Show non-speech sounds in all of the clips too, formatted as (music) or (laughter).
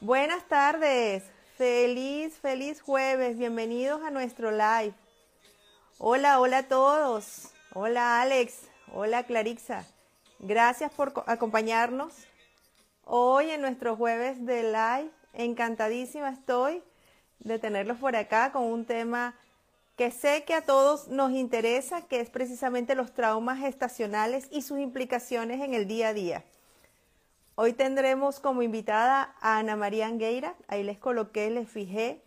Buenas tardes, feliz, feliz jueves, bienvenidos a nuestro live. Hola, hola a todos. Hola Alex, hola Clarixa. Gracias por acompañarnos hoy en nuestro jueves de live. Encantadísima estoy de tenerlos por acá con un tema que sé que a todos nos interesa, que es precisamente los traumas gestacionales y sus implicaciones en el día a día. Hoy tendremos como invitada a Ana María Angueira, ahí les coloqué, les fijé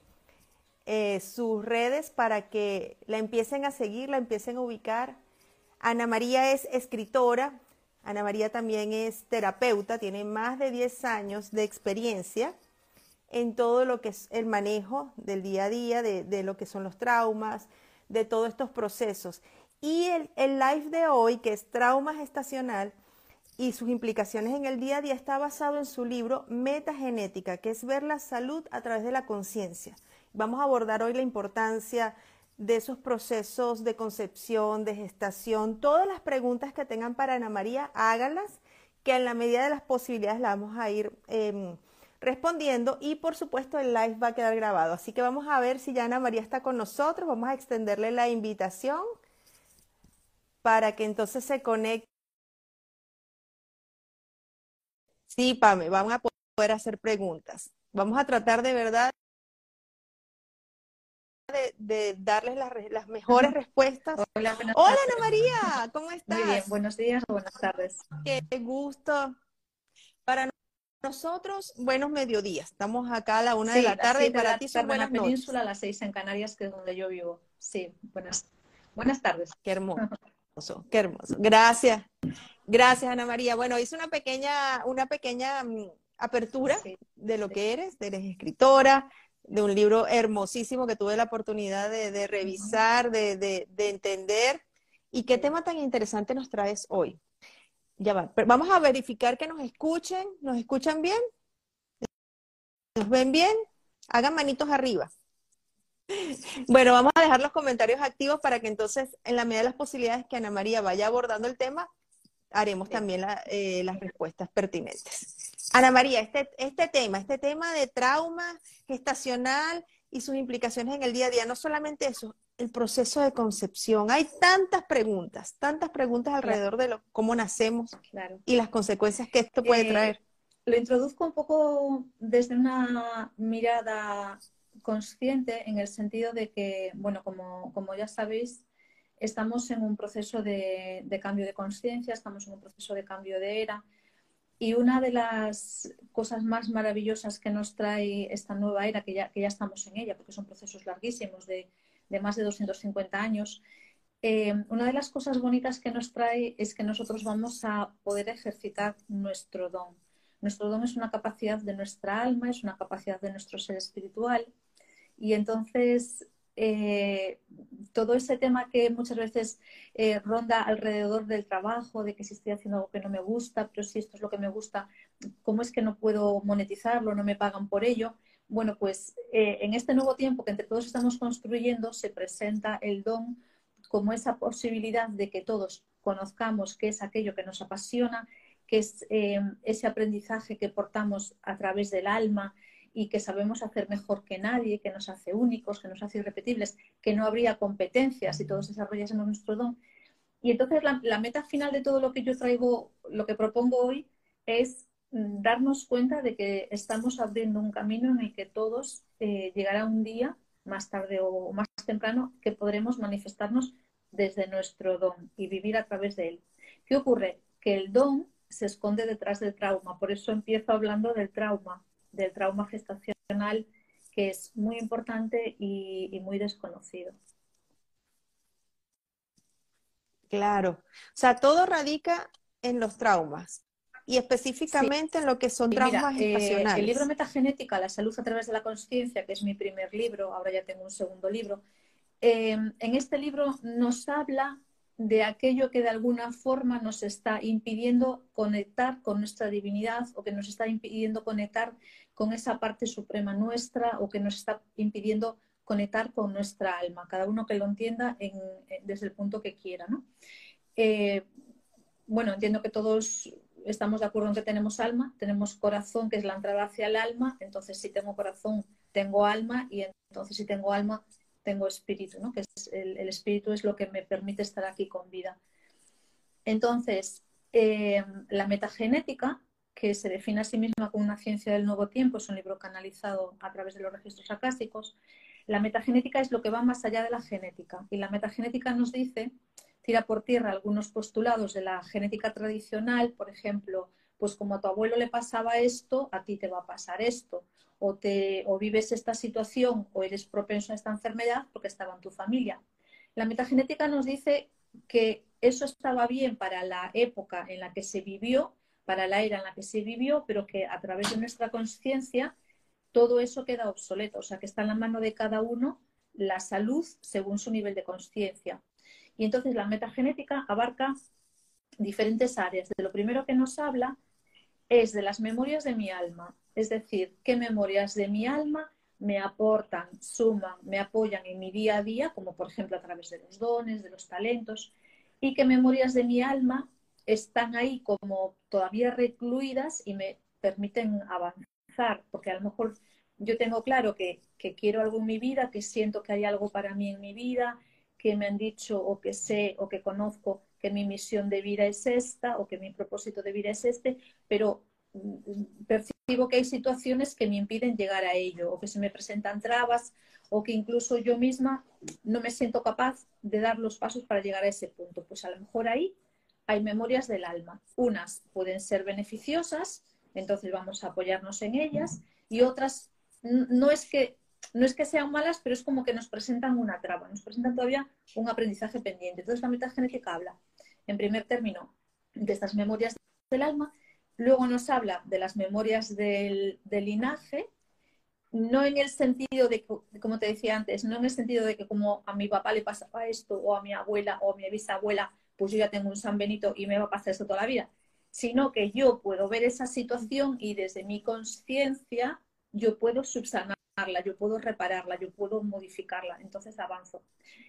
eh, sus redes para que la empiecen a seguir, la empiecen a ubicar. Ana María es escritora, Ana María también es terapeuta, tiene más de 10 años de experiencia en todo lo que es el manejo del día a día, de, lo que son los traumas, de todos estos procesos. Y el, el live de hoy, que es trauma gestacional y sus implicaciones en el día a día, está basado en su libro Metagenética, que es ver la salud a través de la conciencia. Vamos a abordar hoy la importancia de esos procesos de concepción, de gestación, todas las preguntas que tengan para Ana María, háganlas, que en la medida de las posibilidades las vamos a ir em, respondiendo y por supuesto el live va a quedar grabado. Así que vamos a ver si ya Ana María está con nosotros, vamos a extenderle la invitación para que entonces se conecte. Sí, Pame, vamos a poder hacer preguntas. Vamos a tratar de verdad de, darles las, mejores respuestas. Hola, Ana María, ¿cómo estás? Muy bien, buenos días o buenas tardes. Qué gusto. Para nosotros, buenos mediodías. Estamos acá a la una de la tarde y para ti son buenas noches. península a las seis en Canarias, que es donde yo vivo. Sí, buenas, buenas tardes. Qué hermoso, (laughs) qué hermoso. Gracias. Gracias, Ana María. Bueno, hice una pequeña, una pequeña mm, apertura de lo que eres. Eres escritora, de un libro hermosísimo que tuve la oportunidad de, revisar, de, de, entender. ¿Y qué tema tan interesante nos traes hoy? Ya va. Pero vamos a verificar que nos escuchen. ¿Nos escuchan bien? ¿Nos ven bien? Hagan manitos arriba. (laughs) Bueno, vamos a dejar los comentarios activos para que entonces, en la medida de las posibilidades que Ana María vaya abordando el tema, haremos también eh, las respuestas pertinentes. Ana María, este, este tema, este tema de trauma gestacional y sus implicaciones en el día a día, no solamente eso, el proceso de concepción. Hay tantas preguntas, tantas preguntas alrededor de lo, cómo nacemos y las consecuencias que esto puede eh, traer. Lo introduzco un poco desde una mirada consciente en el sentido de que, bueno, como, como ya sabéis, estamos en un proceso de, cambio de conciencia, estamos en un proceso de cambio de era. Y una de las cosas más maravillosas que nos trae esta nueva era, que ya, que ya estamos en ella, porque son procesos larguísimos de, de más de 250 años, eh, una de las cosas bonitas que nos trae es que nosotros vamos a poder ejercitar nuestro don. Nuestro don es una capacidad de nuestra alma, es una capacidad de nuestro ser espiritual. Y entonces eh, todo ese tema que muchas veces eh, ronda alrededor del trabajo, de que si estoy haciendo algo que no me gusta, pero si esto es lo que me gusta, ¿cómo es que no puedo monetizarlo, no me pagan por ello? Bueno, pues eh, en este nuevo tiempo que entre todos estamos construyendo, se presenta el don como esa posibilidad de que todos conozcamos qué es aquello que nos apasiona, que es ese aprendizaje que portamos a través del alma, y que sabemos hacer mejor que nadie, que nos hace únicos, que nos hace irrepetibles, que no habría competencias si todos desarrollásemos nuestro don. Y entonces la, meta final de todo lo que yo traigo, lo que propongo hoy, es mm, darnos cuenta de que estamos abriendo un camino en el que todos eh, llegará un día, más tarde o más temprano, que podremos manifestarnos desde nuestro don y vivir a través de él. ¿Qué ocurre? Que el don se esconde detrás del trauma. Por eso empiezo hablando del trauma, del trauma gestacional que es muy importante y, muy desconocido. Claro, o sea, todo radica en los traumas y específicamente en lo que son traumas eh, gestacionales. el libro Metagenética, La salud a través de la conciencia, que es mi primer libro, ahora ya tengo un segundo libro, eh, en este libro nos habla de aquello que de alguna forma nos está impidiendo conectar con nuestra divinidad o que nos está impidiendo conectar con esa parte suprema nuestra o que nos está impidiendo conectar con nuestra alma, cada uno que lo entienda desde el punto que quiera. ¿no? Eh, bueno, entiendo que todos estamos de acuerdo en que tenemos alma, tenemos corazón, que es la entrada hacia el alma, entonces si tengo corazón, tengo alma, y entonces si tengo alma, tengo espíritu, ¿no? Que es el, espíritu es lo que me permite estar aquí con vida. Entonces, eh, la metagenética, que se define a sí misma como una ciencia del nuevo tiempo, es un libro canalizado a través de los registros acásicos. La metagenética es lo que va más allá de la genética. Y la metagenética nos dice, tira por tierra algunos postulados de la genética tradicional, por ejemplo, pues como a tu abuelo le pasaba esto, a ti te va a pasar esto o, te, o vives esta situación o eres propenso a esta enfermedad porque estaba en tu familia. La metagenética nos dice que eso estaba bien para la época en la que se vivió, para la era en la que se vivió, pero que a través de nuestra conciencia todo eso queda obsoleto, o sea que está en la mano de cada uno la salud según su nivel de conciencia. Y entonces la metagenética abarca diferentes áreas. De lo primero que nos habla es de las memorias de mi alma, es decir, qué memorias de mi alma me aportan, suman, me apoyan en mi día a día, como por ejemplo a través de los dones, de los talentos, y qué memorias de mi alma están ahí como todavía recluidas y me permiten avanzar, porque a lo mejor yo tengo claro que, que quiero algo en mi vida, que siento que hay algo para mí en mi vida, que me han dicho o que sé o que conozco que mi misión de vida es esta o que mi propósito de vida es este, pero mm, percibo que hay situaciones que me impiden llegar a ello o que se me presentan trabas o que incluso yo misma no me siento capaz de dar los pasos para llegar a ese punto. Pues a lo mejor ahí hay memorias del alma. Unas pueden ser beneficiosas, entonces vamos a apoyarnos en ellas y otras no es que no es que sean malas, pero es como que nos presentan una traba, nos presentan todavía un aprendizaje pendiente. Entonces la metagenética habla en primer término, de estas memorias del alma. Luego nos habla de las memorias del, linaje, no en el sentido de, como te decía antes, no en el sentido de que como a mi papá le pasaba esto, o a mi abuela o a mi bisabuela, pues yo ya tengo un San Benito y me va a pasar esto toda la vida, sino que yo puedo ver esa situación y desde mi conciencia yo puedo subsanarla, yo puedo repararla, yo puedo modificarla, entonces avanzo.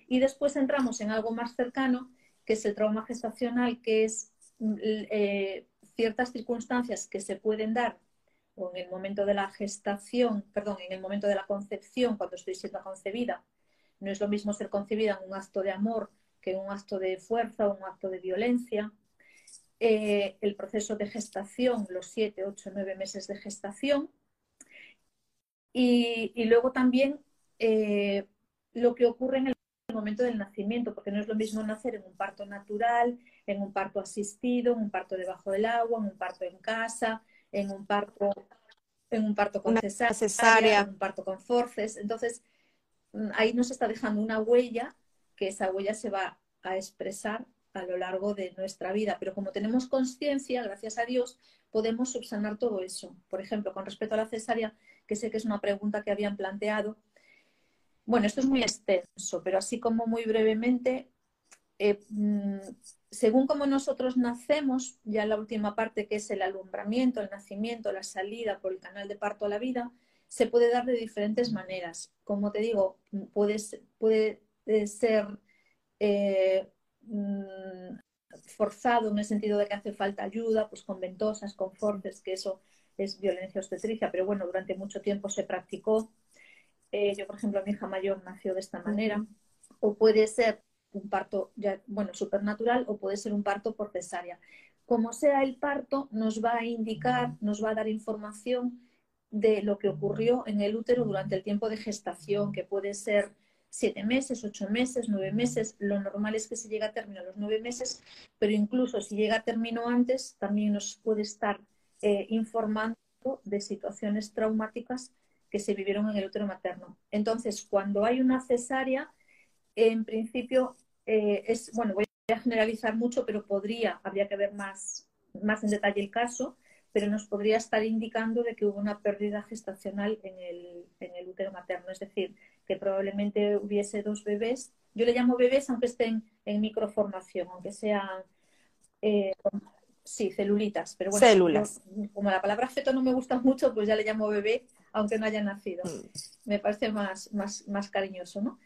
Y después entramos en algo más cercano, que es el trauma gestacional, que es mm, eh, ciertas circunstancias que se pueden dar o en el momento de la gestación, perdón, en el momento de la concepción, cuando estoy siendo concebida. No es lo mismo ser concebida en un acto de amor que en un acto de fuerza o un acto de violencia. Eh, el proceso de gestación, los siete, ocho, nueve meses de gestación. Y, luego también eh, lo que ocurre en el momento del nacimiento, porque no es lo mismo nacer en un parto natural, en un parto asistido, en un parto debajo del agua, en un parto en casa, en un parto, en un parto con cesárea, en un parto con forces. Entonces, mm, ahí nos está dejando una huella que esa huella se va a expresar a lo largo de nuestra vida. Pero como tenemos conciencia, gracias a Dios, podemos subsanar todo eso. Por ejemplo, con respecto a la cesárea, que sé que es una pregunta que habían planteado, bueno, esto es muy extenso, pero así como muy brevemente, eh, mm, según como nosotros nacemos, ya la última parte que es el alumbramiento, el nacimiento, la salida por el canal de parto a la vida, se puede dar de diferentes maneras. Como te digo, puede, ser eh, mm, forzado en el sentido de que hace falta ayuda, pues con ventosas, con forces, que eso es violencia obstetricia, pero bueno, durante mucho tiempo se practicó eh, yo, por ejemplo, mi hija mayor nació de esta manera. O puede ser un parto, ya, bueno, supernatural o puede ser un parto por cesárea. Como sea el parto, nos va a indicar, nos va a dar información de lo que ocurrió en el útero durante el tiempo de gestación, que puede ser siete meses, ocho meses, nueve meses. Lo normal es que se llegue a término a los nueve meses, pero incluso si llega a término antes, también nos puede estar eh, informando de situaciones traumáticas que se vivieron en el útero materno. Entonces, cuando hay una cesárea, en principio eh, es, bueno, voy a generalizar mucho, pero podría, habría que ver más, más en detalle el caso, pero nos podría estar indicando de que hubo una pérdida gestacional en el, en el útero materno, es decir, que probablemente hubiese dos bebés. Yo le llamo bebés aunque estén en microformación, aunque sean eh, sí, celulitas, pero bueno, células. como la palabra feto no me gusta mucho, pues ya le llamo bebé aunque no haya nacido. Mm. Me parece más, más, más cariñoso, ¿no?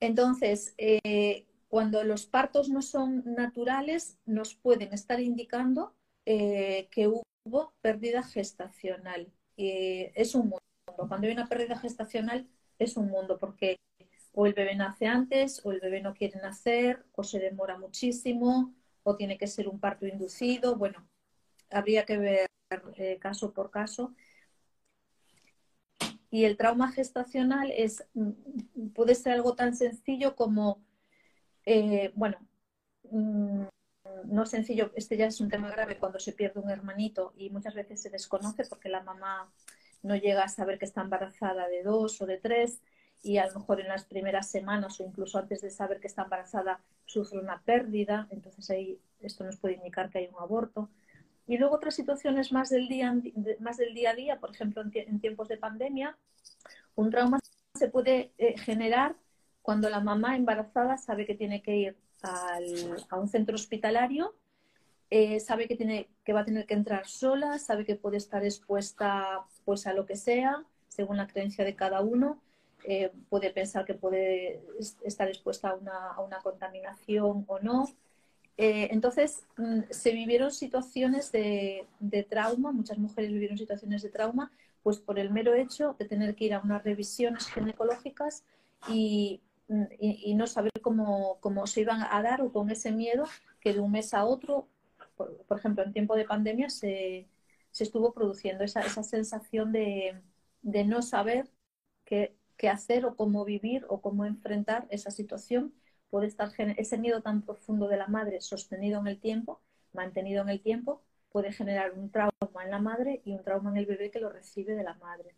Entonces, eh, cuando los partos no son naturales, nos pueden estar indicando eh, que hubo pérdida gestacional. Es un mundo. Cuando hay una pérdida gestacional es un mundo porque o el bebé nace antes o el bebé no quiere nacer o se demora muchísimo o tiene que ser un parto inducido. Bueno, habría que ver eh, caso por caso. Y el trauma gestacional es, mm, puede ser algo tan sencillo como, eh, bueno, mm, no sencillo, este ya es un tema grave cuando se pierde un hermanito y muchas veces se desconoce porque la mamá no llega a saber que está embarazada de dos o de tres y a lo mejor en las primeras semanas o incluso antes de saber que está embarazada sufre una pérdida, entonces ahí esto nos puede indicar que hay un aborto. Y luego otras situaciones más del día, más del día a día, por ejemplo, en, tiempos de pandemia, un trauma se puede eh, generar cuando la mamá embarazada sabe que tiene que ir a un centro hospitalario, eh, sabe que, tiene, que va a tener que entrar sola, sabe que puede estar expuesta pues, a lo que sea, según la creencia de cada uno. Eh, puede pensar que puede estar expuesta a una, a una contaminación o no. Eh, entonces, mm, se vivieron situaciones de, trauma, muchas mujeres vivieron situaciones de trauma, pues por el mero hecho de tener que ir a unas revisiones ginecológicas y, mm, no saber cómo, se iban a dar o con ese miedo que de un mes a otro, por, ejemplo, en tiempo de pandemia se, estuvo produciendo esa, sensación de, no saber qué hacer o cómo vivir o cómo enfrentar esa situación puede estar ese miedo tan profundo de la madre sostenido en el tiempo, mantenido en el tiempo, puede generar un trauma en la madre y un trauma en el bebé que lo recibe de la madre.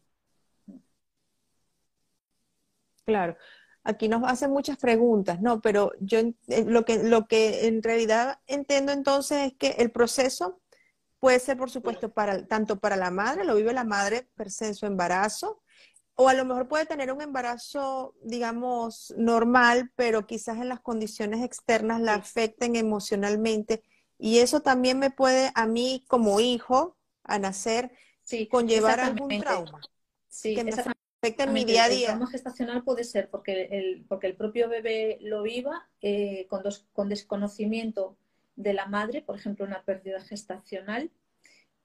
Claro. Aquí nos hacen muchas preguntas, ¿no? Pero yo lo que, lo que en realidad entiendo entonces es que el proceso puede ser, por supuesto, para, tanto para la madre, lo vive la madre per se en su embarazo, o a lo mejor puede tener un embarazo, digamos, normal, pero quizás en las condiciones externas la afecten emocionalmente. Y eso también me puede, a mí como hijo, a nacer, conllevar algún trauma. Sí, que me afecte en mi día a día. El trauma gestacional puede ser porque el, porque el propio bebé lo viva eh, con, con desconocimiento de la madre, por ejemplo, una pérdida gestacional,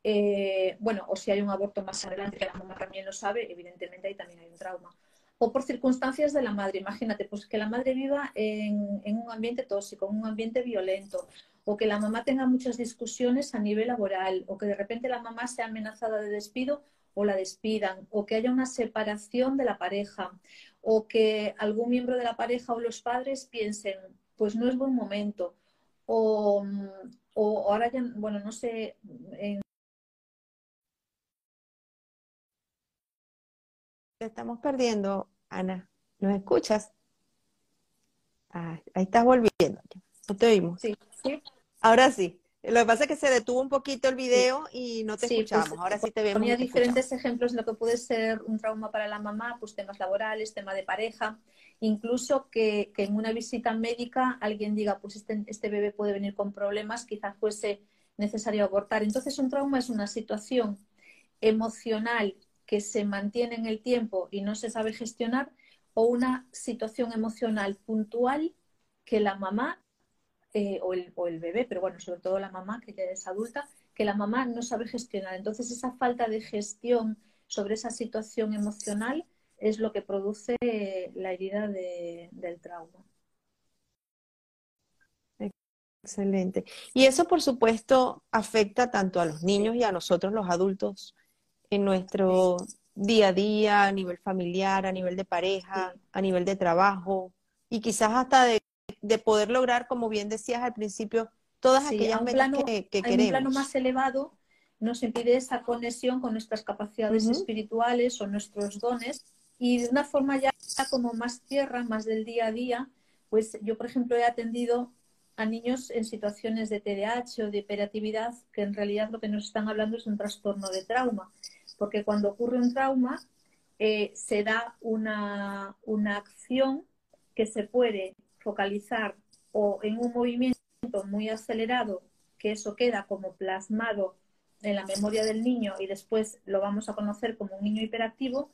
eh, bueno, o si hay un aborto más adelante, que la mamá también lo sabe, evidentemente ahí también hay un trauma. O por circunstancias de la madre, imagínate, pues que la madre viva en, un ambiente tóxico, en un ambiente violento, o que la mamá tenga muchas discusiones a nivel laboral, o que de repente la mamá sea amenazada de despido o la despidan, o que haya una separación de la pareja, o que algún miembro de la pareja o los padres piensen, pues no es buen momento, o, o ahora ya, bueno, no sé, en estamos perdiendo, Ana. ¿Nos escuchas? Ah, ahí estás volviendo. No te oímos. Sí, sí. Ahora sí. Lo que pasa es que se detuvo un poquito el video y no te pues, escuchamos. Ahora sí te vemos. Ponía diferentes ejemplos de lo que puede ser un trauma para la mamá, pues temas laborales, tema de pareja, incluso que, en una visita médica alguien diga, pues este, este bebé puede venir con problemas, quizás fuese necesario abortar. Entonces un trauma es una situación emocional que se mantiene en el tiempo y no se sabe gestionar, o una situación emocional puntual que la mamá eh, o, el, o, el, bebé, pero bueno, sobre todo la mamá, que ya es adulta, que la mamá no sabe gestionar. Entonces, esa falta de gestión sobre esa situación emocional es lo que produce la herida del trauma. Excelente. Y eso, por supuesto, afecta tanto a los niños y a nosotros los adultos en nuestro día a día, a nivel familiar, a nivel de pareja, a nivel de trabajo y quizás hasta de, poder lograr, como bien decías al principio, todas aquellas metas que, que queremos. un plano más elevado nos impide esa conexión con nuestras capacidades espirituales o nuestros dones y de una forma ya como más tierra, más del día a día, pues yo, por ejemplo, he atendido a niños en situaciones de TDAH o de hiperactividad que en realidad lo que nos están hablando es un trastorno de trauma porque cuando ocurre un trauma eh, se da una, acción que se puede focalizar o en un movimiento muy acelerado, que eso queda como plasmado en la memoria del niño y después lo vamos a conocer como un niño hiperactivo,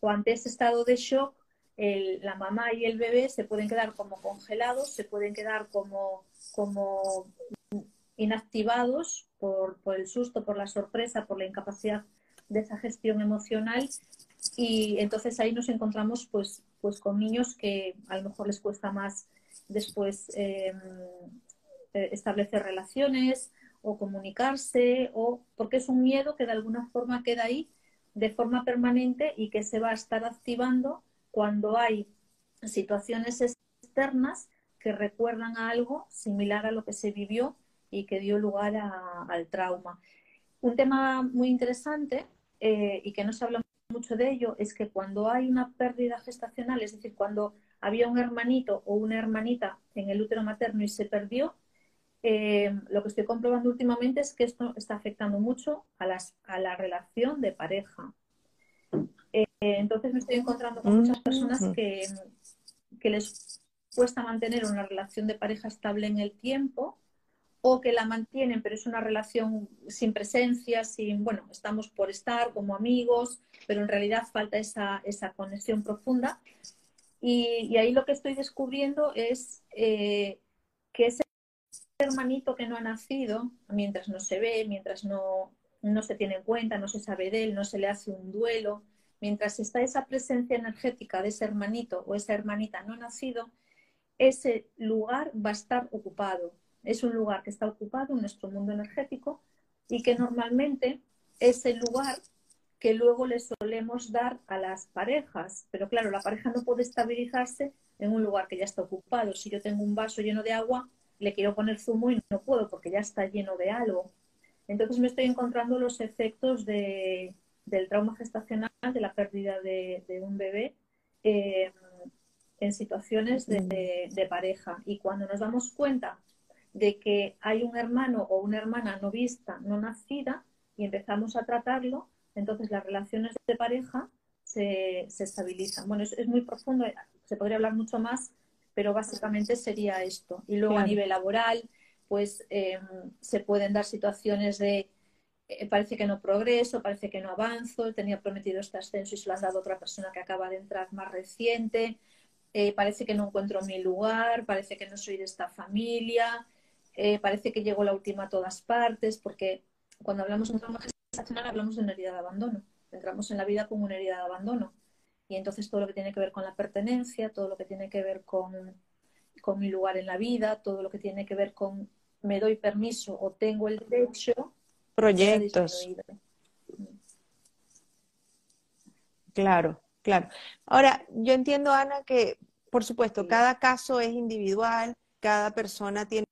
o ante ese estado de shock, la mamá y el bebé se pueden quedar como congelados, se pueden quedar como, como inactivados por, por el susto, por la sorpresa, por la incapacidad de esa gestión emocional y entonces ahí nos encontramos pues, pues con niños que a lo mejor les cuesta más después em, eh, establecer relaciones o comunicarse o porque es un miedo que de alguna forma queda ahí de forma permanente y que se va a estar activando cuando hay situaciones externas que recuerdan a algo similar a lo que se vivió y que dio lugar al trauma. Un tema muy interesante eh, y que no se habla mucho de ello es que cuando hay una pérdida gestacional, es decir, cuando había un hermanito o una hermanita en el útero materno y se perdió, eh, lo que estoy comprobando últimamente es que esto está afectando mucho a, las, a la relación de pareja. Eh, entonces me estoy encontrando con muchas personas mm. que, que les cuesta mantener una relación de pareja estable en el tiempo o que la mantienen, pero es una relación sin presencia, sin, bueno, estamos por estar como amigos, pero en realidad falta esa, esa conexión profunda. Y, ahí lo que estoy descubriendo es eh, que ese hermanito que no ha nacido, mientras no se ve, mientras no, no se tiene en cuenta, no se sabe de él, no se le hace un duelo, mientras está esa presencia energética de ese hermanito o esa hermanita no nacido, ese lugar va a estar ocupado es un lugar que está ocupado en nuestro mundo energético y que normalmente es el lugar que luego le solemos dar a las parejas. Pero claro, la pareja no puede estabilizarse en un lugar que ya está ocupado. Si yo tengo un vaso lleno de agua, le quiero poner zumo y no puedo porque ya está lleno de algo. Entonces me estoy encontrando los efectos del trauma gestacional, de la pérdida de, un bebé eh, en situaciones de, de pareja. Y cuando nos damos cuenta de que hay un hermano o una hermana no vista, no nacida, y empezamos a tratarlo, entonces las relaciones de pareja se, estabilizan. Bueno, es, muy profundo, se podría hablar mucho más, pero básicamente sería esto. Y luego a nivel laboral, pues em, se pueden dar situaciones de eh, parece que no progreso, parece que no avanzo, tenía prometido este ascenso y se lo han dado a otra persona que acaba de entrar más reciente, eh, parece que no encuentro mi lugar, parece que no soy de esta familia, eh, parece que llegó la última a todas partes, porque cuando hablamos de un trauma gestacional hablamos de una herida de abandono. Entramos en la vida con una herida de abandono. Y entonces todo lo que tiene que ver con la pertenencia, todo lo que tiene que ver con, con mi lugar en la vida, todo lo que tiene que ver con me doy permiso o tengo el derecho. Proyectos. Claro, claro. Ahora, yo entiendo, Ana, que por supuesto, cada caso es individual, cada persona tiene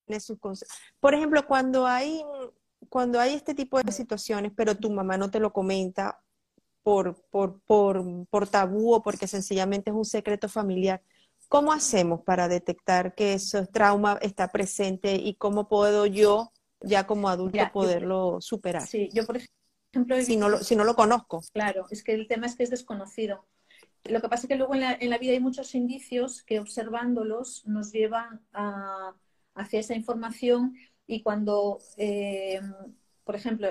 Por ejemplo, cuando hay, cuando hay este tipo de situaciones, pero tu mamá no te lo comenta por, por, por, por tabú o porque sencillamente es un secreto familiar, ¿cómo hacemos para detectar que ese trauma está presente y cómo puedo yo, ya como adulto, poderlo superar? Sí, yo por ejemplo... Si no, lo, si no lo conozco. Claro, es que el tema es que es desconocido. Lo que pasa es que luego en la, vida hay muchos indicios que observándolos nos llevan a, hacia esa información y cuando, eh, por ejemplo,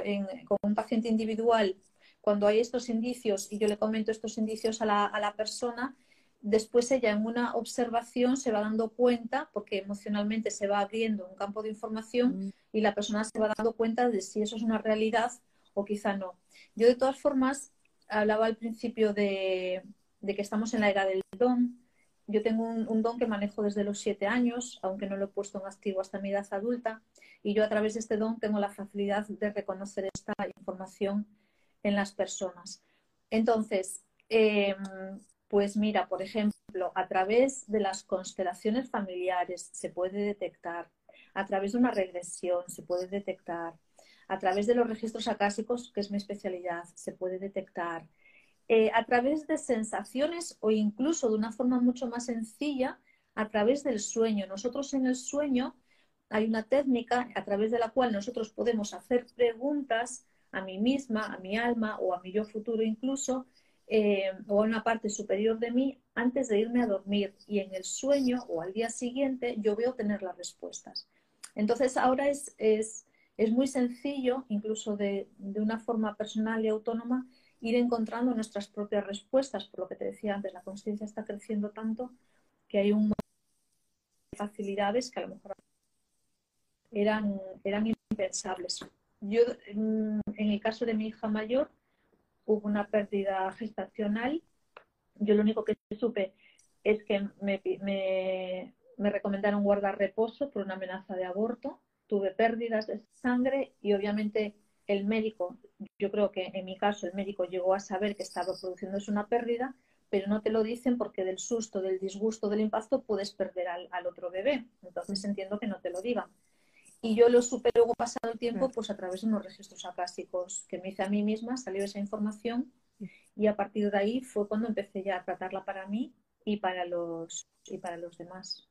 con un paciente individual, cuando hay estos indicios y yo le comento estos indicios a la, persona, después ella en una observación se va dando cuenta, porque emocionalmente se va abriendo un campo de información mm. y la persona se va dando cuenta de si eso es una realidad o quizá no. Yo de todas formas hablaba al principio de, de que estamos en la era del don. Yo tengo un, don que manejo desde los siete años, aunque no lo he puesto en activo hasta mi edad adulta, y yo a través de este don tengo la facilidad de reconocer esta información en las personas. Entonces, em, pues mira, por ejemplo, a través de las constelaciones familiares se puede detectar, a través de una regresión se puede detectar, a través de los registros acásicos, que es mi especialidad, se puede detectar, eh, a través de sensaciones o incluso de una forma mucho más sencilla a través del sueño. Nosotros en el sueño hay una técnica a través de la cual nosotros podemos hacer preguntas a mí misma, a mi alma o a mi yo futuro incluso, eh, o a una parte superior de mí antes de irme a dormir. Y en el sueño o al día siguiente yo veo tener las respuestas. Entonces ahora es, es, muy sencillo, incluso de, de, una forma personal y autónoma, ir encontrando nuestras propias respuestas, por lo que te decía antes, la conciencia está creciendo tanto que hay un de facilidades que a lo mejor eran, eran impensables. Yo, mm, en el caso de mi hija mayor, hubo una pérdida gestacional. Yo lo único que supe es que me, me, me recomendaron guardar reposo por una amenaza de aborto. Tuve pérdidas de sangre y obviamente el médico, yo creo que en mi caso el médico llegó a saber que estaba produciéndose una pérdida, pero no te lo dicen porque del susto, del disgusto, del impacto puedes perder al, al otro bebé. Entonces entiendo que no te lo digan. Y yo lo supe luego pasado el tiempo, pues a través de unos registros acásicos que me hice a mí misma, salió esa información y a partir de ahí fue cuando empecé ya a tratarla para mí y para los, y para los demás.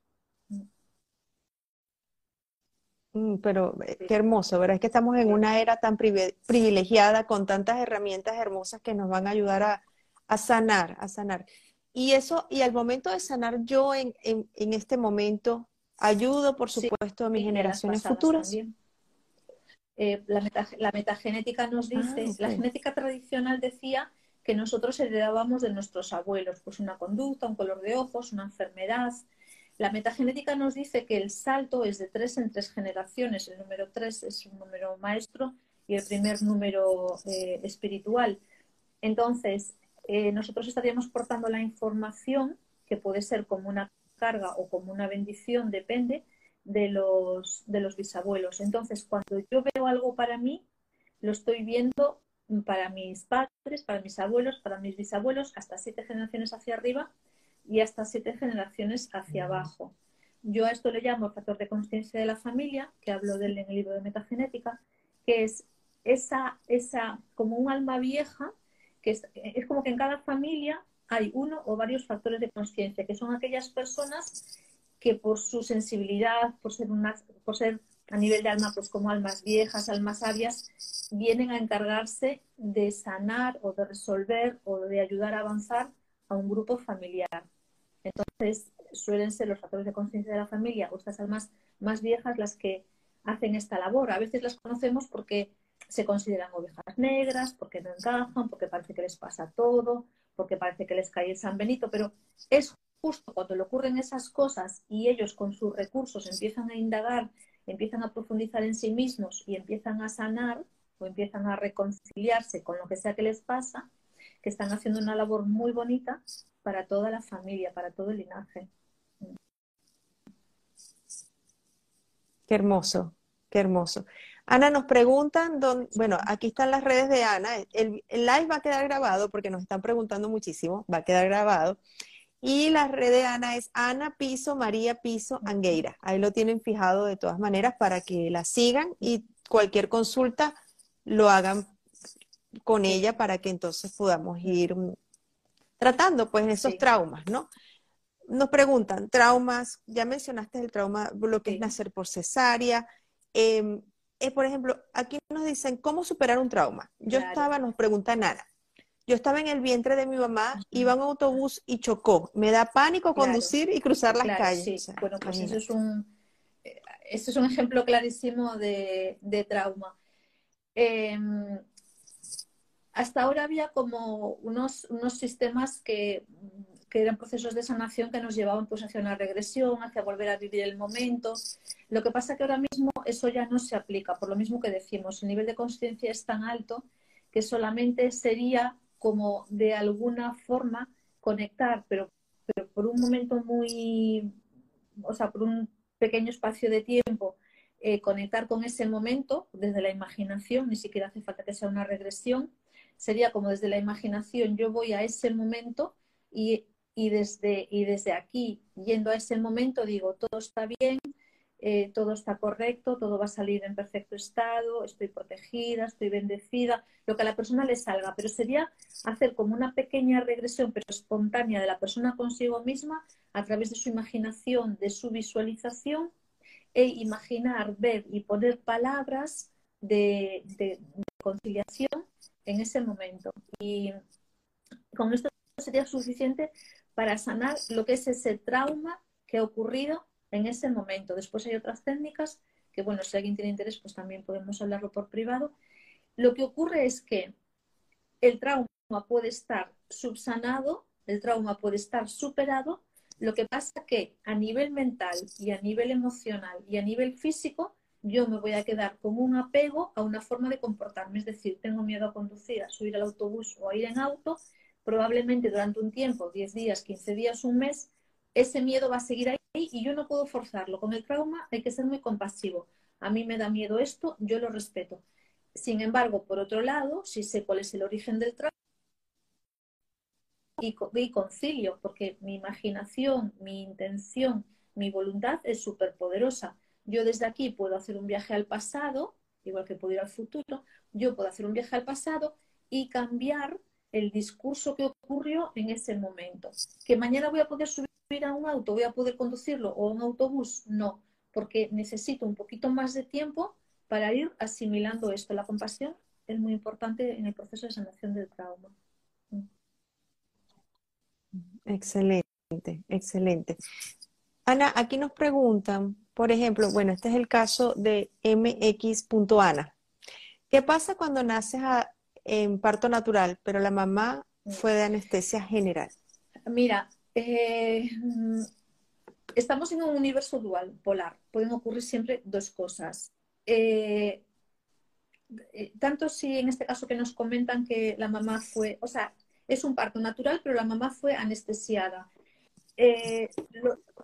Mm, pero eh, qué hermoso, ¿verdad? Es que estamos en una era tan privilegiada con tantas herramientas hermosas que nos van a ayudar a, a sanar, a sanar. Y eso, y al momento de sanar yo en, en, en este momento, ayudo, por supuesto, a mis generaciones futuras. Eh, la, la, metagenética nos ah, dice, la genética tradicional decía que nosotros heredábamos de nuestros abuelos, pues una conducta, un color de ojos, una enfermedad. La metagenética nos dice que el salto es de tres en tres generaciones. El número tres es un número maestro y el primer número eh, espiritual. Entonces, eh, nosotros estaríamos portando la información que puede ser como una carga o como una bendición, depende de los, de los bisabuelos. Entonces, cuando yo veo algo para mí, lo estoy viendo para mis padres, para mis abuelos, para mis bisabuelos, hasta siete generaciones hacia arriba y hasta siete generaciones hacia abajo. Yo a esto le llamo factor de conciencia de la familia, que hablo de él en el libro de metagenética, que es esa, esa como un alma vieja, que es, es como que en cada familia hay uno o varios factores de conciencia, que son aquellas personas que por su sensibilidad, por ser, por ser a nivel de alma, pues como almas viejas, almas sabias, vienen a encargarse de sanar o de resolver o de ayudar a avanzar a un grupo familiar. Entonces, suelen ser los factores de conciencia de la familia o estas almas más viejas las que hacen esta labor. A veces las conocemos porque se consideran ovejas negras, porque no encajan, porque parece que les pasa todo, porque parece que les cae el San Benito, pero es justo cuando le ocurren esas cosas y ellos con sus recursos empiezan a indagar, empiezan a profundizar en sí mismos y empiezan a sanar o empiezan a reconciliarse con lo que sea que les pasa, que están haciendo una labor muy bonita para toda la familia, para todo el linaje. Qué hermoso, qué hermoso. Ana, nos preguntan, bueno, aquí están las redes de Ana. El, live va a quedar grabado porque nos están preguntando muchísimo, va a quedar grabado. Y la red de Ana es Ana Piso, María Piso, Angueira. Ahí lo tienen fijado de todas maneras para que la sigan y cualquier consulta lo hagan con ella para que entonces podamos ir tratando pues esos traumas, ¿no? Nos preguntan, traumas, ya mencionaste el trauma, lo que es nacer por cesárea, eh, eh, por ejemplo, aquí nos dicen cómo superar un trauma. Yo estaba, nos pregunta Nara, yo estaba en el vientre de mi mamá, iba en un autobús y chocó. Me da pánico conducir y cruzar las calles. bueno, pues eso es un, eh, eso es un ejemplo clarísimo de, trauma. Em, hasta ahora había como unos, unos sistemas que que eran procesos de sanación que nos llevaban pues hacia una regresión, hacia volver a vivir el momento. Lo que pasa que ahora mismo eso ya no se aplica, por lo mismo que decimos, el nivel de conciencia es tan alto que solamente sería como de alguna forma conectar, pero, pero por un momento muy, o sea, por un pequeño espacio de tiempo, eh, conectar con ese momento desde la imaginación, ni siquiera hace falta que sea una regresión, sería como desde la imaginación yo voy a ese momento y y desde, y desde aquí, yendo a ese momento, digo, todo está bien, eh, todo está correcto, todo va a salir en perfecto estado, estoy protegida, estoy bendecida, lo que a la persona le salga, pero sería hacer como una pequeña regresión, pero espontánea de la persona consigo misma a través de su imaginación, de su visualización e imaginar, ver y poner palabras de, de conciliación en ese momento. Y con esto sería suficiente para sanar lo que es ese trauma que ha ocurrido en ese momento. Después hay otras técnicas que, bueno, si alguien tiene interés, pues también podemos hablarlo por privado. Lo que ocurre es que el trauma puede estar subsanado, el trauma puede estar superado, lo que pasa que a nivel mental y a nivel emocional y a nivel físico yo me voy a quedar con un apego a una forma de comportarme. Es decir, tengo miedo a conducir, a subir al autobús o a ir en auto, probablemente durante un tiempo, 10 días, 15 días, un mes, ese miedo va a seguir ahí y yo no puedo forzarlo. Con el trauma hay que ser muy compasivo. A mí me da miedo esto, yo lo respeto. Sin embargo, por otro lado, si sé cuál es el origen del trauma, y, concilio, porque mi imaginación, mi intención, mi voluntad es súper poderosa. Yo desde aquí puedo hacer un viaje al pasado, igual que puedo ir al futuro, yo puedo hacer un viaje al pasado y cambiar el discurso que ocurrió en ese momento. Que mañana voy a poder subir a un auto, voy a poder conducirlo o un autobús, no, porque necesito un poquito más de tiempo para ir asimilando esto. La compasión es muy importante en el proceso de sanación del trauma. Excelente, excelente. Ana, aquí nos preguntan, por ejemplo, bueno, este es el caso de MX.Ana. ¿Qué pasa cuando naces en parto natural, pero la mamá fue de anestesia general? Mira, eh, estamos en un universo dual, polar. Pueden ocurrir siempre dos cosas. Eh, eh, tanto si en este caso que nos comentan que la mamá fue, o sea, es un parto natural, pero la mamá fue anestesiada.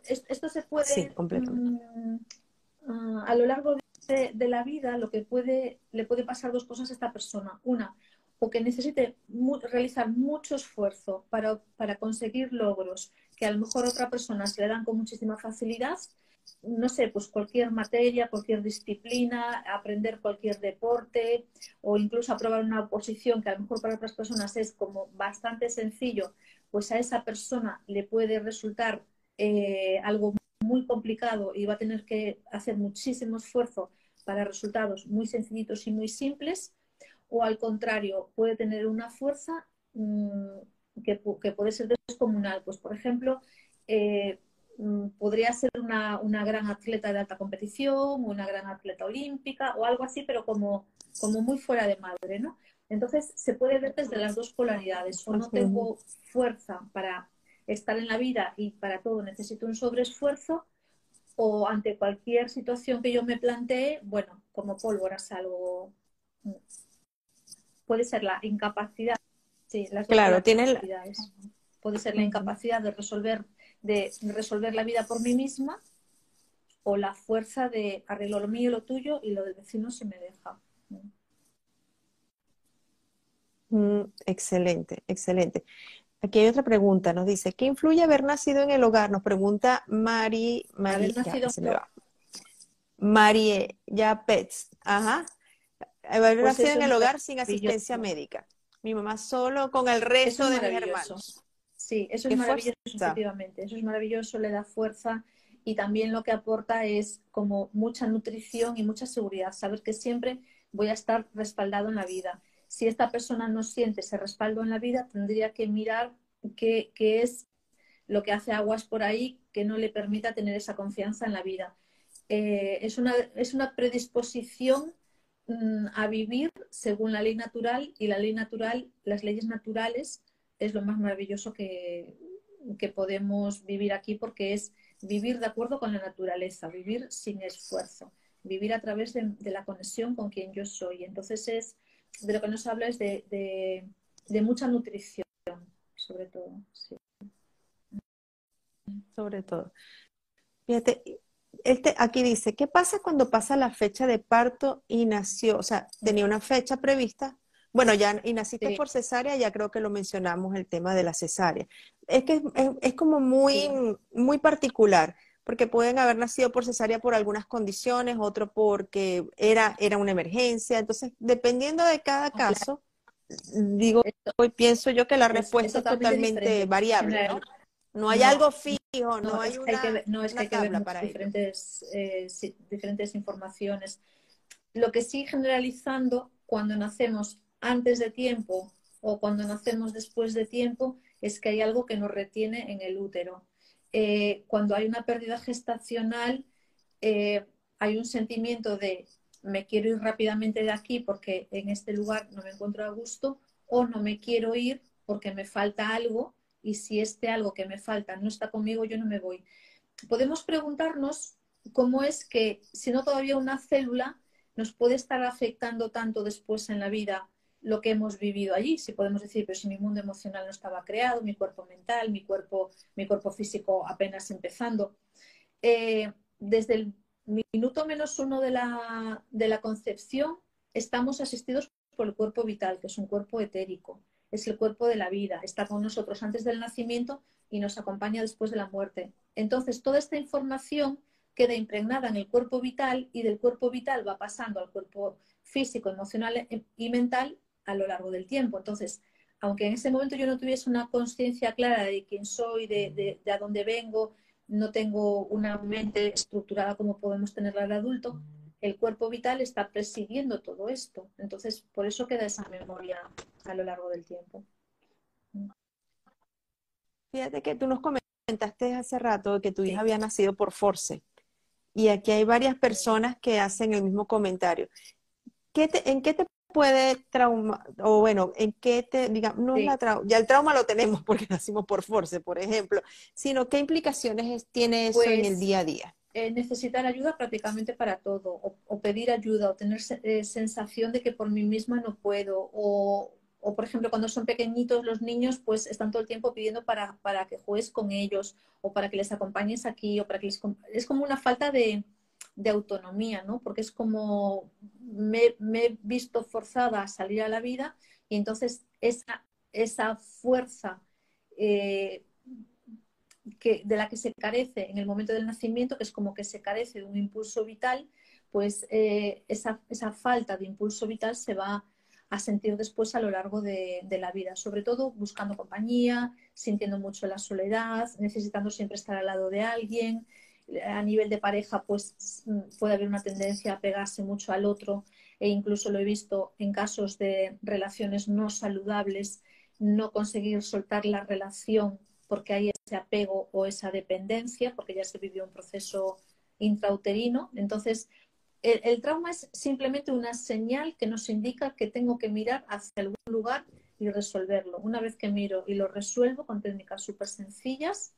Esto se puede, sí, mm, a lo largo de, la vida, lo que puede, le puede pasar dos cosas a esta persona. Una, o que necesite realizar mucho esfuerzo para, para, conseguir logros que a lo mejor a otra persona se le dan con muchísima facilidad, no sé, pues cualquier materia, cualquier disciplina, aprender cualquier deporte o incluso aprobar una oposición que a lo mejor para otras personas es como bastante sencillo, pues a esa persona le puede resultar eh, algo muy complicado y va a tener que hacer muchísimo esfuerzo para resultados muy sencillitos y muy simples o al contrario, puede tener una fuerza mm, que, puede ser descomunal. Pues, por ejemplo, eh, mm, podría ser una, gran atleta de alta competición, una gran atleta olímpica o algo así, pero como, como muy fuera de madre, ¿no? Entonces, se puede ver desde las dos polaridades. O no tengo fuerza para estar en la vida y para todo necesito un sobreesfuerzo, o ante cualquier situación que yo me plantee, bueno, como pólvora salgo puede ser la incapacidad. Sí, las claro, tiene Puede ser la incapacidad de resolver, de resolver la vida por mí misma o la fuerza de arreglo lo mío, lo tuyo y lo del vecino si me deja. Mm, excelente, excelente. Aquí hay otra pregunta, nos dice, ¿qué influye haber nacido en el hogar? Nos pregunta Mari, Mari, ya, Marie Pets. Ajá. Haber pues nacido en el hogar sin asistencia médica. Mi mamá solo con el resto de mis hermanos. Sí, eso es maravilloso, efectivamente. Eso es maravilloso, le da fuerza y también lo que aporta es como mucha nutrición y mucha seguridad. Saber que siempre voy a estar respaldado en la vida. Si esta persona no siente ese respaldo en la vida, tendría que mirar qué, es lo que hace aguas por ahí que no le permita tener esa confianza en la vida. Eh, es, una, es una predisposición Mm, a vivir según la ley natural y la ley natural, las leyes naturales es lo más maravilloso que, podemos vivir aquí porque es vivir de acuerdo con la naturaleza, vivir sin esfuerzo, vivir a través de, la conexión con quien yo soy. Entonces es de lo que nos habla es de, mucha nutrición, sobre todo. Sobre todo. Fíjate, este, aquí dice, ¿qué pasa cuando pasa la fecha de parto y nació? O sea, tenía una fecha prevista. Bueno, ya y naciste por cesárea, ya creo que lo mencionamos el tema de la cesárea. Es que es, como muy, muy particular, porque pueden haber nacido por cesárea por algunas condiciones, otro porque era, era una emergencia. Entonces, dependiendo de cada caso, digo, hoy pienso yo que la respuesta es, totalmente variable, ¿no? No hay algo fijo, no, hay una, que, no es que hay que ver para diferentes, eh, diferentes informaciones. Lo que sí generalizando, cuando nacemos antes de tiempo o cuando nacemos después de tiempo, es que hay algo que nos retiene en el útero. Eh, cuando hay una pérdida gestacional, eh, hay un sentimiento de me quiero ir rápidamente de aquí porque en este lugar no me encuentro a gusto o no me quiero ir porque me falta algo y si este algo que me falta no está conmigo, yo no me voy. Podemos preguntarnos cómo es que, si no todavía una célula, nos puede estar afectando tanto después en la vida lo que hemos vivido allí. Si podemos decir, pero si mi mundo emocional no estaba creado, mi cuerpo mental, mi cuerpo, mi cuerpo físico apenas empezando. Eh, desde el minuto menos uno de la, de la concepción, estamos asistidos por el cuerpo vital, que es un cuerpo etérico, es el cuerpo de la vida, está con nosotros antes del nacimiento y nos acompaña después de la muerte. Entonces, toda esta información queda impregnada en el cuerpo vital y del cuerpo vital va pasando al cuerpo físico, emocional y mental a lo largo del tiempo. Entonces, aunque en ese momento yo no tuviese una conciencia clara de quién soy, de, de, a dónde vengo, no tengo una mente estructurada como podemos tenerla de adulto, el cuerpo vital está presidiendo todo esto. Entonces, por eso queda esa memoria a lo largo del tiempo. Fíjate que tú nos comentaste hace rato que tu hija había nacido por force. Y aquí hay varias personas que hacen el mismo comentario. ¿En qué te puede traumar, o bueno, en qué te, digamos, no la ya el trauma lo tenemos (laughs) porque nacimos por force, por ejemplo, sino qué implicaciones tiene eso en el pues, día a día? Eh, necesitar ayuda prácticamente para todo, o, pedir ayuda, o tener eh, sensación de que por mí misma no puedo, o, o, por ejemplo cuando son pequeñitos los niños, pues están todo el tiempo pidiendo para, para que juegues con ellos, o para que les acompañes aquí, o para que les... Es como una falta de, de autonomía, ¿no? Porque es como me, he visto forzada a salir a la vida y entonces esa, esa fuerza eh, que, de la que se carece en el momento del nacimiento, que es como que se carece de un impulso vital, pues eh, esa, esa, falta de impulso vital se va a sentir después a lo largo de, de, la vida, sobre todo buscando compañía, sintiendo mucho la soledad, necesitando siempre estar al lado de alguien, a nivel de pareja, pues puede haber una tendencia a pegarse mucho al otro e incluso lo he visto en casos de relaciones no saludables, no conseguir soltar la relación porque hay ese apego o esa dependencia, porque ya se vivió un proceso intrauterino. Entonces, el, el trauma es simplemente una señal que nos indica que tengo que mirar hacia algún lugar y resolverlo. Una vez que miro y lo resuelvo con técnicas súper sencillas,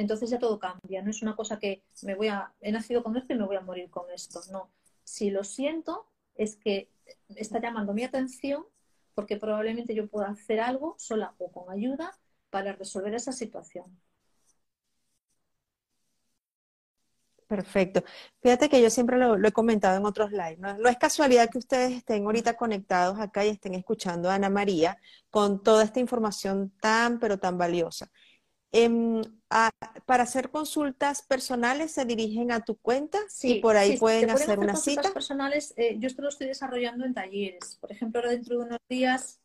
entonces ya todo cambia. No es una cosa que me voy a, he nacido con esto y me voy a morir con esto. No. Si lo siento, es que está llamando mi atención porque probablemente yo pueda hacer algo sola o con ayuda para resolver esa situación. Perfecto. Fíjate que yo siempre lo, he comentado en otros lives. ¿no? no, es casualidad que ustedes estén ahorita conectados acá y estén escuchando a Ana María con toda esta información tan, pero tan valiosa. Em, para hacer consultas personales se dirigen a tu cuenta sí, y por ahí pueden, hacer, una cita. personales, eh, yo esto lo estoy desarrollando en talleres. Por ejemplo, ahora dentro de unos días,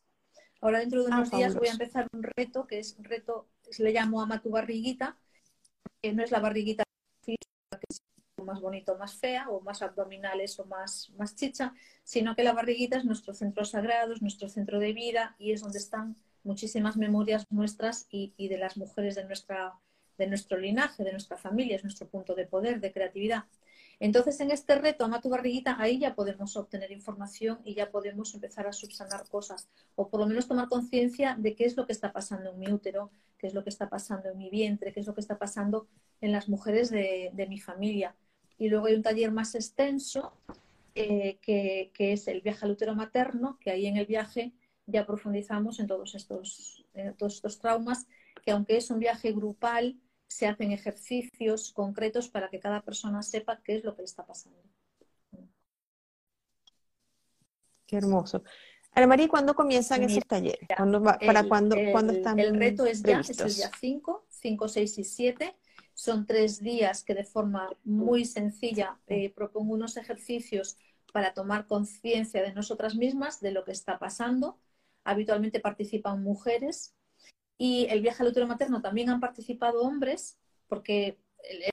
ahora dentro de ah, unos días voy a empezar un reto que es un reto, le llamo Ama tu barriguita, que no es la barriguita física que es más bonito, más fea, o más abdominales o más, más chicha, sino que la barriguita es nuestro centro sagrado, es nuestro centro de vida y es donde están muchísimas memorias nuestras y, de las mujeres de, nuestra, de nuestro linaje, de nuestra familia, es nuestro punto de poder, de creatividad. Entonces, en este reto, ama tu barriguita, ahí ya podemos obtener información y ya podemos empezar a subsanar cosas, o por lo menos tomar conciencia de qué es lo que está pasando en mi útero, qué es lo que está pasando en mi vientre, qué es lo que está pasando en las mujeres de, mi familia. Y luego hay un taller más extenso, eh, que, que, es el viaje al útero materno, que ahí en el viaje ya profundizamos en todos estos, todos estos traumas, que aunque es un viaje grupal, se hacen ejercicios concretos para que cada persona sepa qué es lo que le está pasando. Qué hermoso. Ana María, ¿cuándo comienzan esos talleres? ¿Para cuándo, están El reto es ya, es el día 5, 5, 6 y 7. Son tres días que de forma muy sencilla eh, propongo unos ejercicios para tomar conciencia de nosotras mismas, de lo que está pasando, habitualmente participan mujeres y el viaje al útero materno también han participado hombres, porque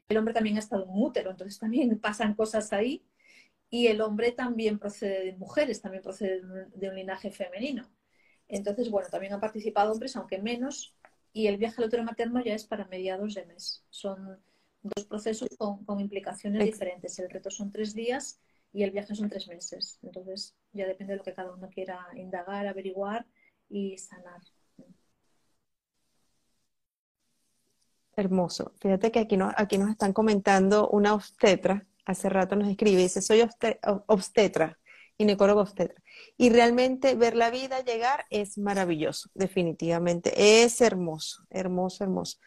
el, hombre también ha estado en un útero, entonces también (laughs) pasan cosas ahí. Y el hombre también procede de mujeres, también procede de un linaje femenino. Entonces, bueno, también han participado hombres, aunque menos, y el viaje al útero materno ya es para mediados de mes. Son dos procesos con, con implicaciones diferentes. El reto son tres días y el viaje son tres meses. Entonces ya depende de lo que cada uno quiera indagar, averiguar y sanar. Hermoso. Fíjate que aquí, aquí nos están comentando una obstetra hace rato nos escribe, dice, soy obstetra, ginecólogo obstetra. Y realmente ver la vida llegar es maravilloso, definitivamente. Es hermoso, hermoso, hermoso.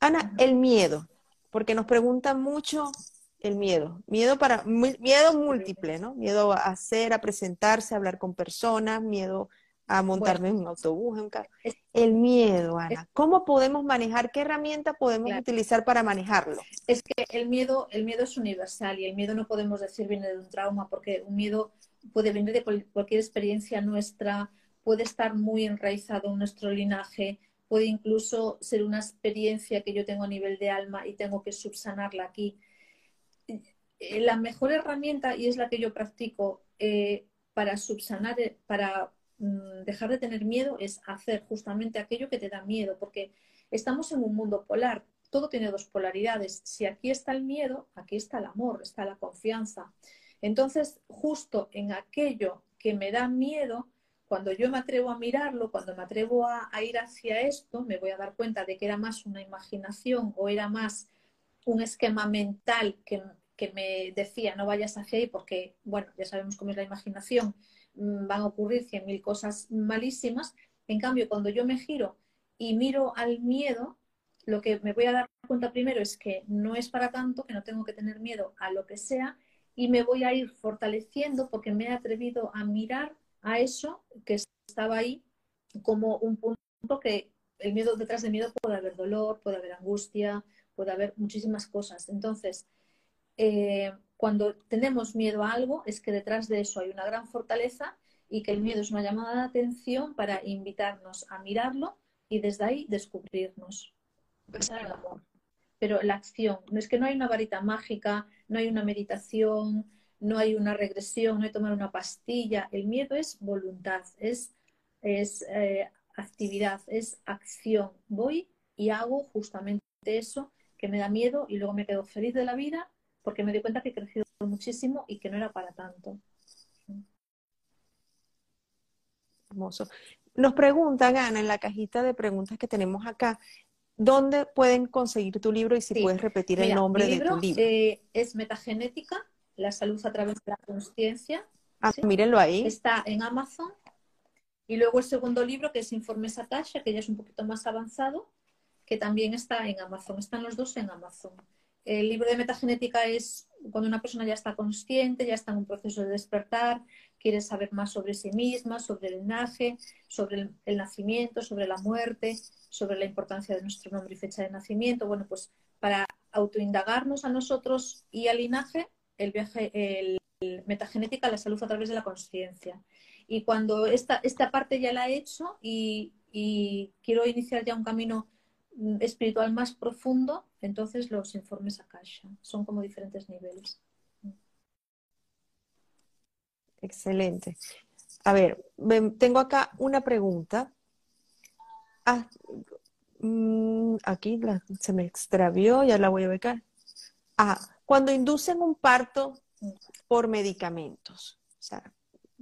Ana, el miedo, porque nos preguntan mucho el miedo, miedo para miedo múltiple, ¿no? Miedo a hacer, a presentarse, a hablar con personas, miedo a montarme en un autobús, en un carro. El miedo, Ana. ¿Cómo podemos manejar? ¿Qué herramienta podemos utilizar para manejarlo? Es que el miedo, el miedo es universal y el miedo no podemos decir viene de un trauma, porque un miedo puede venir de cualquier experiencia nuestra, puede estar muy enraizado en nuestro linaje, puede incluso ser una experiencia que yo tengo a nivel de alma y tengo que subsanarla aquí. Eh, la mejor herramienta, y es la que yo practico eh, para subsanar, eh, para mm, dejar de tener miedo, es hacer justamente aquello que te da miedo, porque estamos en un mundo polar, todo tiene dos polaridades. Si aquí está el miedo, aquí está el amor, está la confianza. Entonces, justo en aquello que me da miedo, cuando yo me atrevo a mirarlo, cuando me atrevo a, ir hacia esto, me voy a dar cuenta de que era más una imaginación o era más un esquema mental que, me decía no vayas hacia ahí porque, bueno, ya sabemos cómo es la imaginación, mm, van a ocurrir cien mil cosas malísimas. En cambio, cuando yo me giro y miro al miedo, lo que me voy a dar cuenta primero es que no es para tanto, que no tengo que tener miedo a lo que sea y me voy a ir fortaleciendo porque me he atrevido a mirar a eso que estaba ahí como un punto que el miedo, detrás del miedo puede haber dolor, puede haber angustia, puede haber muchísimas cosas. Entonces, eh, cuando tenemos miedo a algo, es que detrás de eso hay una gran fortaleza y que el miedo es una llamada de atención para invitarnos a mirarlo y desde ahí descubrirnos. Pero la acción, no es que no hay una varita mágica, no hay una meditación, no hay una regresión, no hay tomar una pastilla. El miedo es voluntad, es, es eh, actividad, es acción. Voy y hago justamente eso que me da miedo y luego me quedo feliz de la vida porque me doy cuenta que he crecido muchísimo y que no era para tanto. Hermoso. Nos preguntan, Ana, en la cajita de preguntas que tenemos acá, ¿dónde pueden conseguir tu libro y si puedes repetir el nombre de tu libro? Eh, es Metagenética, la salud a través de la conciencia. Ah, mírenlo ahí. Está en Amazon. Y luego el segundo libro, que es Informes Akasha, que ya es un poquito más avanzado, que también está en Amazon. Están los dos en Amazon. El libro de metagenética es cuando una persona ya está consciente, ya está en un proceso de despertar, quiere saber más sobre sí misma, sobre el linaje, sobre el, nacimiento, sobre la muerte, sobre la importancia de nuestro nombre y fecha de nacimiento. Bueno, pues para autoindagarnos a nosotros y al linaje, el viaje, el, metagenética, la salud a través de la conciencia. Y cuando esta, esta parte ya la he hecho y, quiero iniciar ya un camino espiritual más profundo, entonces los informes Akasha son como diferentes niveles. Excelente. A ver, tengo acá una pregunta. Ah, mm, aquí se me extravió, ya la voy a becar. Ah, cuando inducen un parto por medicamentos, o sea,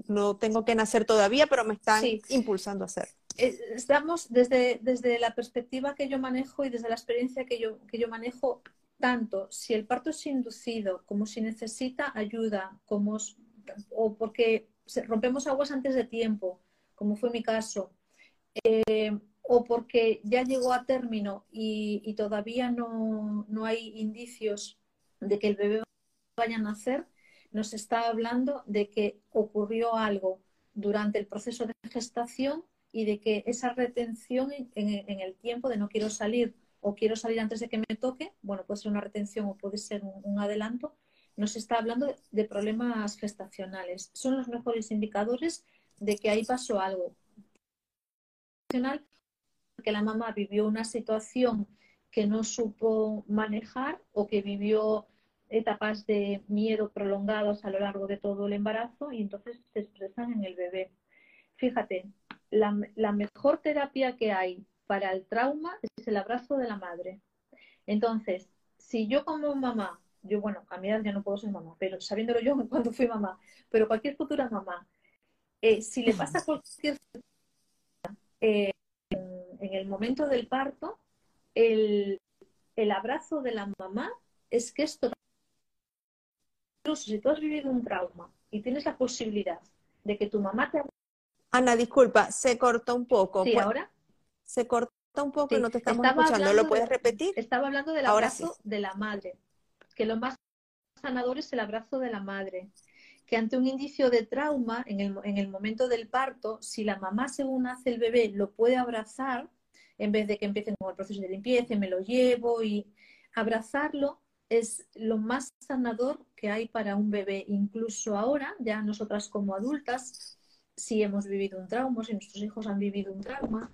no tengo que nacer todavía, pero me están impulsando a hacer. Estamos desde, desde la perspectiva que yo manejo y desde la experiencia que yo, que yo manejo, tanto si el parto es inducido como si necesita ayuda, como, o porque rompemos aguas antes de tiempo, como fue mi caso, eh, o porque ya llegó a término y, todavía no, no, hay indicios de que el bebé vaya a nacer, nos está hablando de que ocurrió algo durante el proceso de gestación y de que esa retención en, el tiempo de no quiero salir o quiero salir antes de que me toque, bueno, puede ser una retención o puede ser un, adelanto, nos está hablando de, problemas gestacionales. Son los mejores indicadores de que ahí pasó algo. Que la mamá vivió una situación que no supo manejar o que vivió etapas de miedo prolongados a lo largo de todo el embarazo y entonces se expresan en el bebé. Fíjate, la, la mejor terapia que hay para el trauma es el abrazo de la madre. Entonces, si yo como mamá, yo bueno, a mi edad ya no puedo ser mamá, pero sabiéndolo yo (laughs) cuando fui mamá, pero cualquier futura mamá, eh, si le pasa cualquier eh, en, el momento del parto, el, el abrazo de la mamá es que esto incluso si tú has vivido un trauma y tienes la posibilidad de que tu mamá te... Ana, disculpa, se cortó un poco. Sí, ahora. Se corta un poco y Sí, no te estamos estaba escuchando. ¿Lo puedes de- repetir? Estaba hablando del Ahora abrazo de la madre, que lo más sanador es el abrazo de la madre, que ante un indicio de trauma, en el, en el momento del parto, si la mamá según nace el bebé lo puede abrazar, en vez de que empiecen con el proceso de limpieza, y me lo llevo y abrazarlo es lo más sanador que hay para un bebé. Incluso ahora, ya nosotras como adultas, si hemos vivido un trauma, si nuestros hijos han vivido un trauma,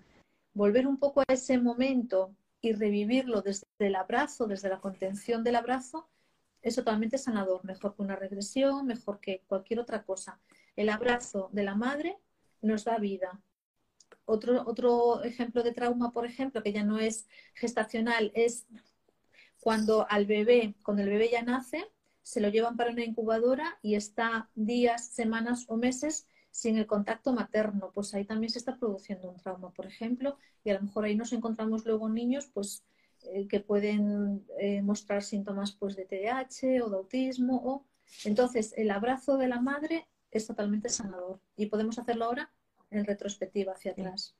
volver un poco a ese momento y revivirlo desde el abrazo, desde la contención del abrazo, es totalmente sanador, mejor que una regresión, mejor que cualquier otra cosa. El abrazo de la madre nos da vida. Otro, otro ejemplo de trauma, por ejemplo, que ya no es gestacional, es cuando al bebé, cuando el bebé ya nace, se lo llevan para una incubadora y está días, semanas o meses sin el contacto materno, pues ahí también se está produciendo un trauma, por ejemplo, y a lo mejor ahí nos encontramos luego niños, pues eh, que pueden eh, mostrar síntomas pues de TDAH o de autismo o entonces el abrazo de la madre es totalmente sanador y podemos hacerlo ahora en retrospectiva hacia atrás.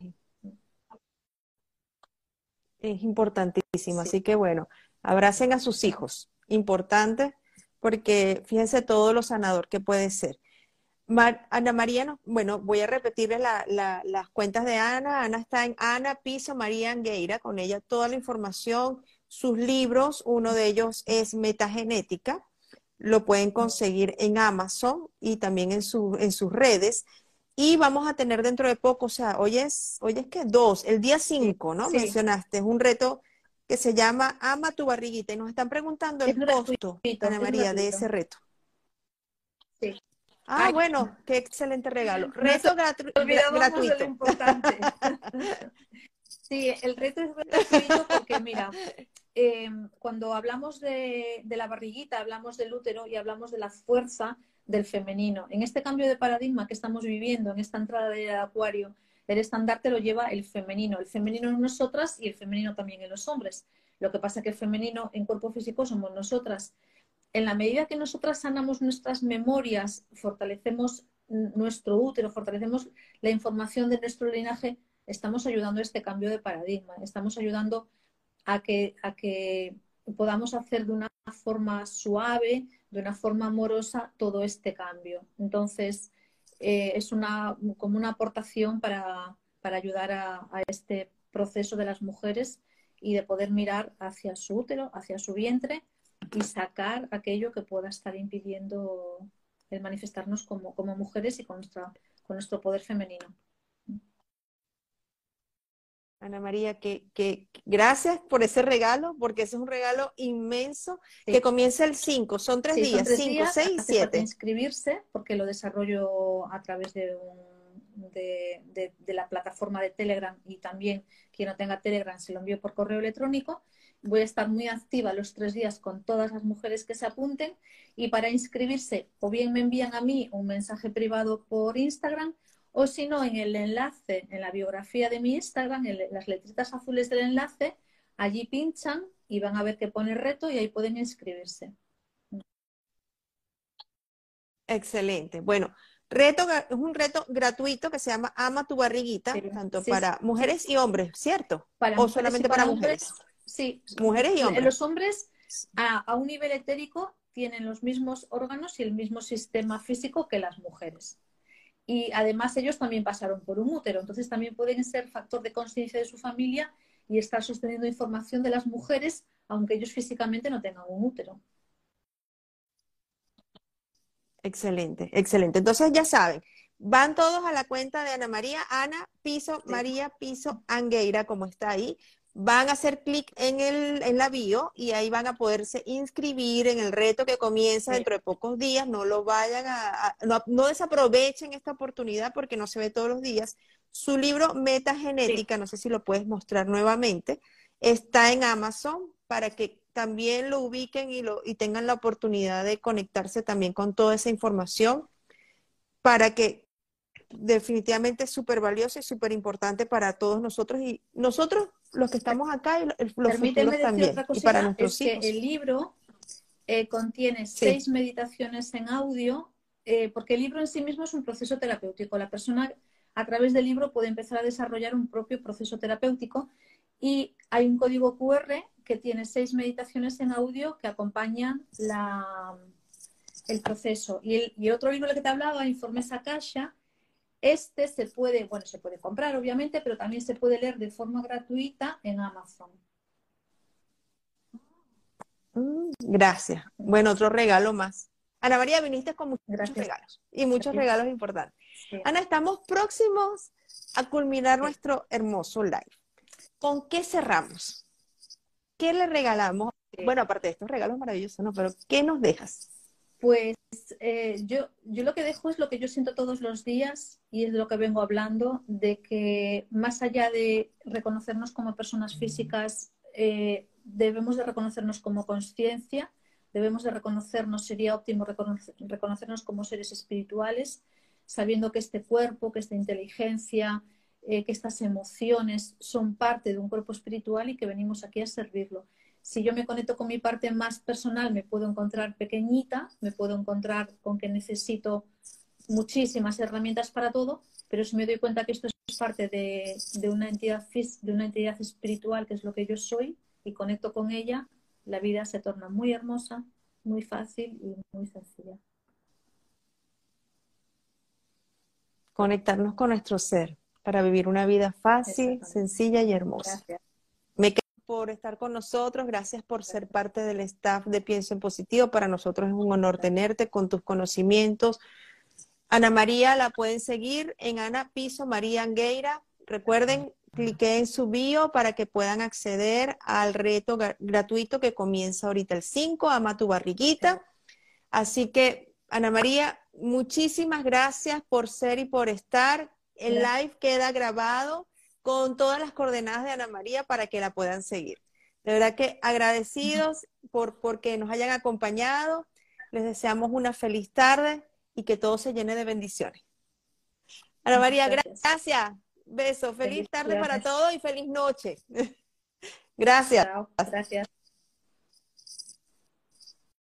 Es importantísimo. Sí. Así que bueno, abracen a sus hijos. Importante porque fíjense todo lo sanador que puede ser. Mar- Ana María, no- bueno, voy a repetirles la- la- las cuentas de Ana. Ana está en Ana Piso María Angueira, con ella toda la información, sus libros, uno de ellos es Metagenética, lo pueden conseguir en Amazon y también en, su- en sus redes. Y vamos a tener dentro de poco, o sea, hoy es, hoy es que dos, el día 5, ¿no? Sí. Mencionaste, es un reto que se llama Ama tu barriguita y nos están preguntando el Es gratuito, costo, Ana María, de ese reto. Sí. Ah, Ay. bueno, qué excelente regalo. (laughs) Reto gratu- olvidábamos de lo gratuito. importante. (laughs) Sí, el reto es gratuito porque, mira, eh, cuando hablamos de, de la barriguita, hablamos del útero y hablamos de la fuerza del femenino. En este cambio de paradigma que estamos viviendo, en esta entrada del acuario, el estandarte lo lleva el femenino. El femenino en nosotras y el femenino también en los hombres. Lo que pasa que el femenino en cuerpo físico somos nosotras. En la medida que nosotras sanamos nuestras memorias, fortalecemos nuestro útero, fortalecemos la información de nuestro linaje, estamos ayudando a este cambio de paradigma, estamos ayudando a que, a que podamos hacer de una forma suave, de una forma amorosa, todo este cambio. Entonces, eh, es una, como una aportación para, para ayudar a, a este proceso de las mujeres y de poder mirar hacia su útero, hacia su vientre y sacar aquello que pueda estar impidiendo el manifestarnos como, como mujeres y con, nuestra, con nuestro poder femenino. Ana María, que, que gracias por ese regalo, porque ese es un regalo inmenso Sí. que comienza el 5, son tres Sí, días, tres 5, días, 6 y hace falta 7. inscribirse porque lo desarrollo a través de, un- de, de- de la plataforma de Telegram y también quien no tenga Telegram se lo envío por correo electrónico. Voy a estar muy activa los tres días con todas las mujeres que se apunten y para inscribirse o bien me envían a mí un mensaje privado por Instagram o si no en el enlace, en la biografía de mi Instagram, en las letritas azules del enlace, allí pinchan y van a ver que pone reto y ahí pueden inscribirse. Excelente. Bueno, reto, es un reto gratuito que se llama Ama tu barriguita, Sí, tanto sí, para sí. mujeres y hombres, ¿cierto? Para o solamente para, mujeres. Sí, Mujeres y hombres. los hombres a, a un nivel etérico tienen los mismos órganos y el mismo sistema físico que las mujeres. Y además ellos también pasaron por un útero, entonces también pueden ser factor de conciencia de su familia y estar sosteniendo información de las mujeres, aunque ellos físicamente no tengan un útero. Excelente, excelente. Entonces ya saben, van todos a la cuenta de Ana María, Ana Piso, Sí. María Piso Angueira, como está ahí. Van a hacer clic en el, en la bio y ahí van a poderse inscribir en el reto que comienza Sí. dentro de pocos días. No lo vayan a, a- no, no desaprovechen esta oportunidad porque no se ve todos los días. Su libro Metagenética, no sé si lo puedes mostrar nuevamente, está en Amazon para que también lo ubiquen y, lo, y tengan la oportunidad de conectarse también con toda esa información para que definitivamente es súper valioso y súper importante para todos nosotros y nosotros los que estamos acá y los Permíteme futuros también otra y cosita, para nuestros es que el libro eh, contiene seis meditaciones en audio, eh, porque el libro en sí mismo es un proceso terapéutico. La persona a través del libro puede empezar a desarrollar un propio proceso terapéutico y hay un código QR que tiene seis meditaciones en audio que acompañan el proceso. Y el, otro libro que te hablaba, Informes Akasha, este se puede, bueno, se puede comprar obviamente, pero también se puede leer de forma gratuita en Amazon. Mm, gracias. Bueno, otro regalo más. Ana María, viniste con muchos regalos y muchos regalos importantes. Ana, estamos próximos a culminar nuestro hermoso live. ¿Con qué cerramos? ¿Qué le regalamos? Bueno, aparte de estos regalos maravillosos, ¿no? Pero ¿qué nos dejas? Pues eh, yo, yo lo que dejo es lo que yo siento todos los días y es de lo que vengo hablando, de que más allá de reconocernos como personas físicas, eh, debemos de reconocernos como conciencia, debemos de reconocernos, sería óptimo reconocernos como seres espirituales, sabiendo que este cuerpo, que esta inteligencia, eh, que estas emociones son parte de un cuerpo espiritual y que venimos aquí a servirlo. Si yo me conecto con mi parte más personal, me puedo encontrar pequeñita, me puedo encontrar con que necesito muchísimas herramientas para todo, pero si me doy cuenta que esto es parte de, una, entidad, de una entidad espiritual, que es lo que yo soy, y conecto con ella, la vida se torna muy hermosa, muy fácil y muy sencilla. Conectarnos con nuestro ser para vivir una vida fácil, sencilla y hermosa. Gracias. Me quedo por estar con nosotros, gracias por ser parte del staff de Pienso en Positivo. Para nosotros es un honor tenerte con tus conocimientos. Ana María la pueden seguir en Ana Piso María Angueira. Recuerden, cliqué en su bio para que puedan acceder al reto gratuito que comienza ahorita el 5, ama tu barriguita. Así que, Ana María, muchísimas gracias por ser y por estar. El live queda grabado con todas las coordenadas de Ana María para que la puedan seguir. De verdad que agradecidos por porque nos hayan acompañado. Les deseamos una feliz tarde y que todo se llene de bendiciones. Ana María, gracias. Beso, feliz, tarde para todos y feliz noche. (laughs) gracias. Gracias.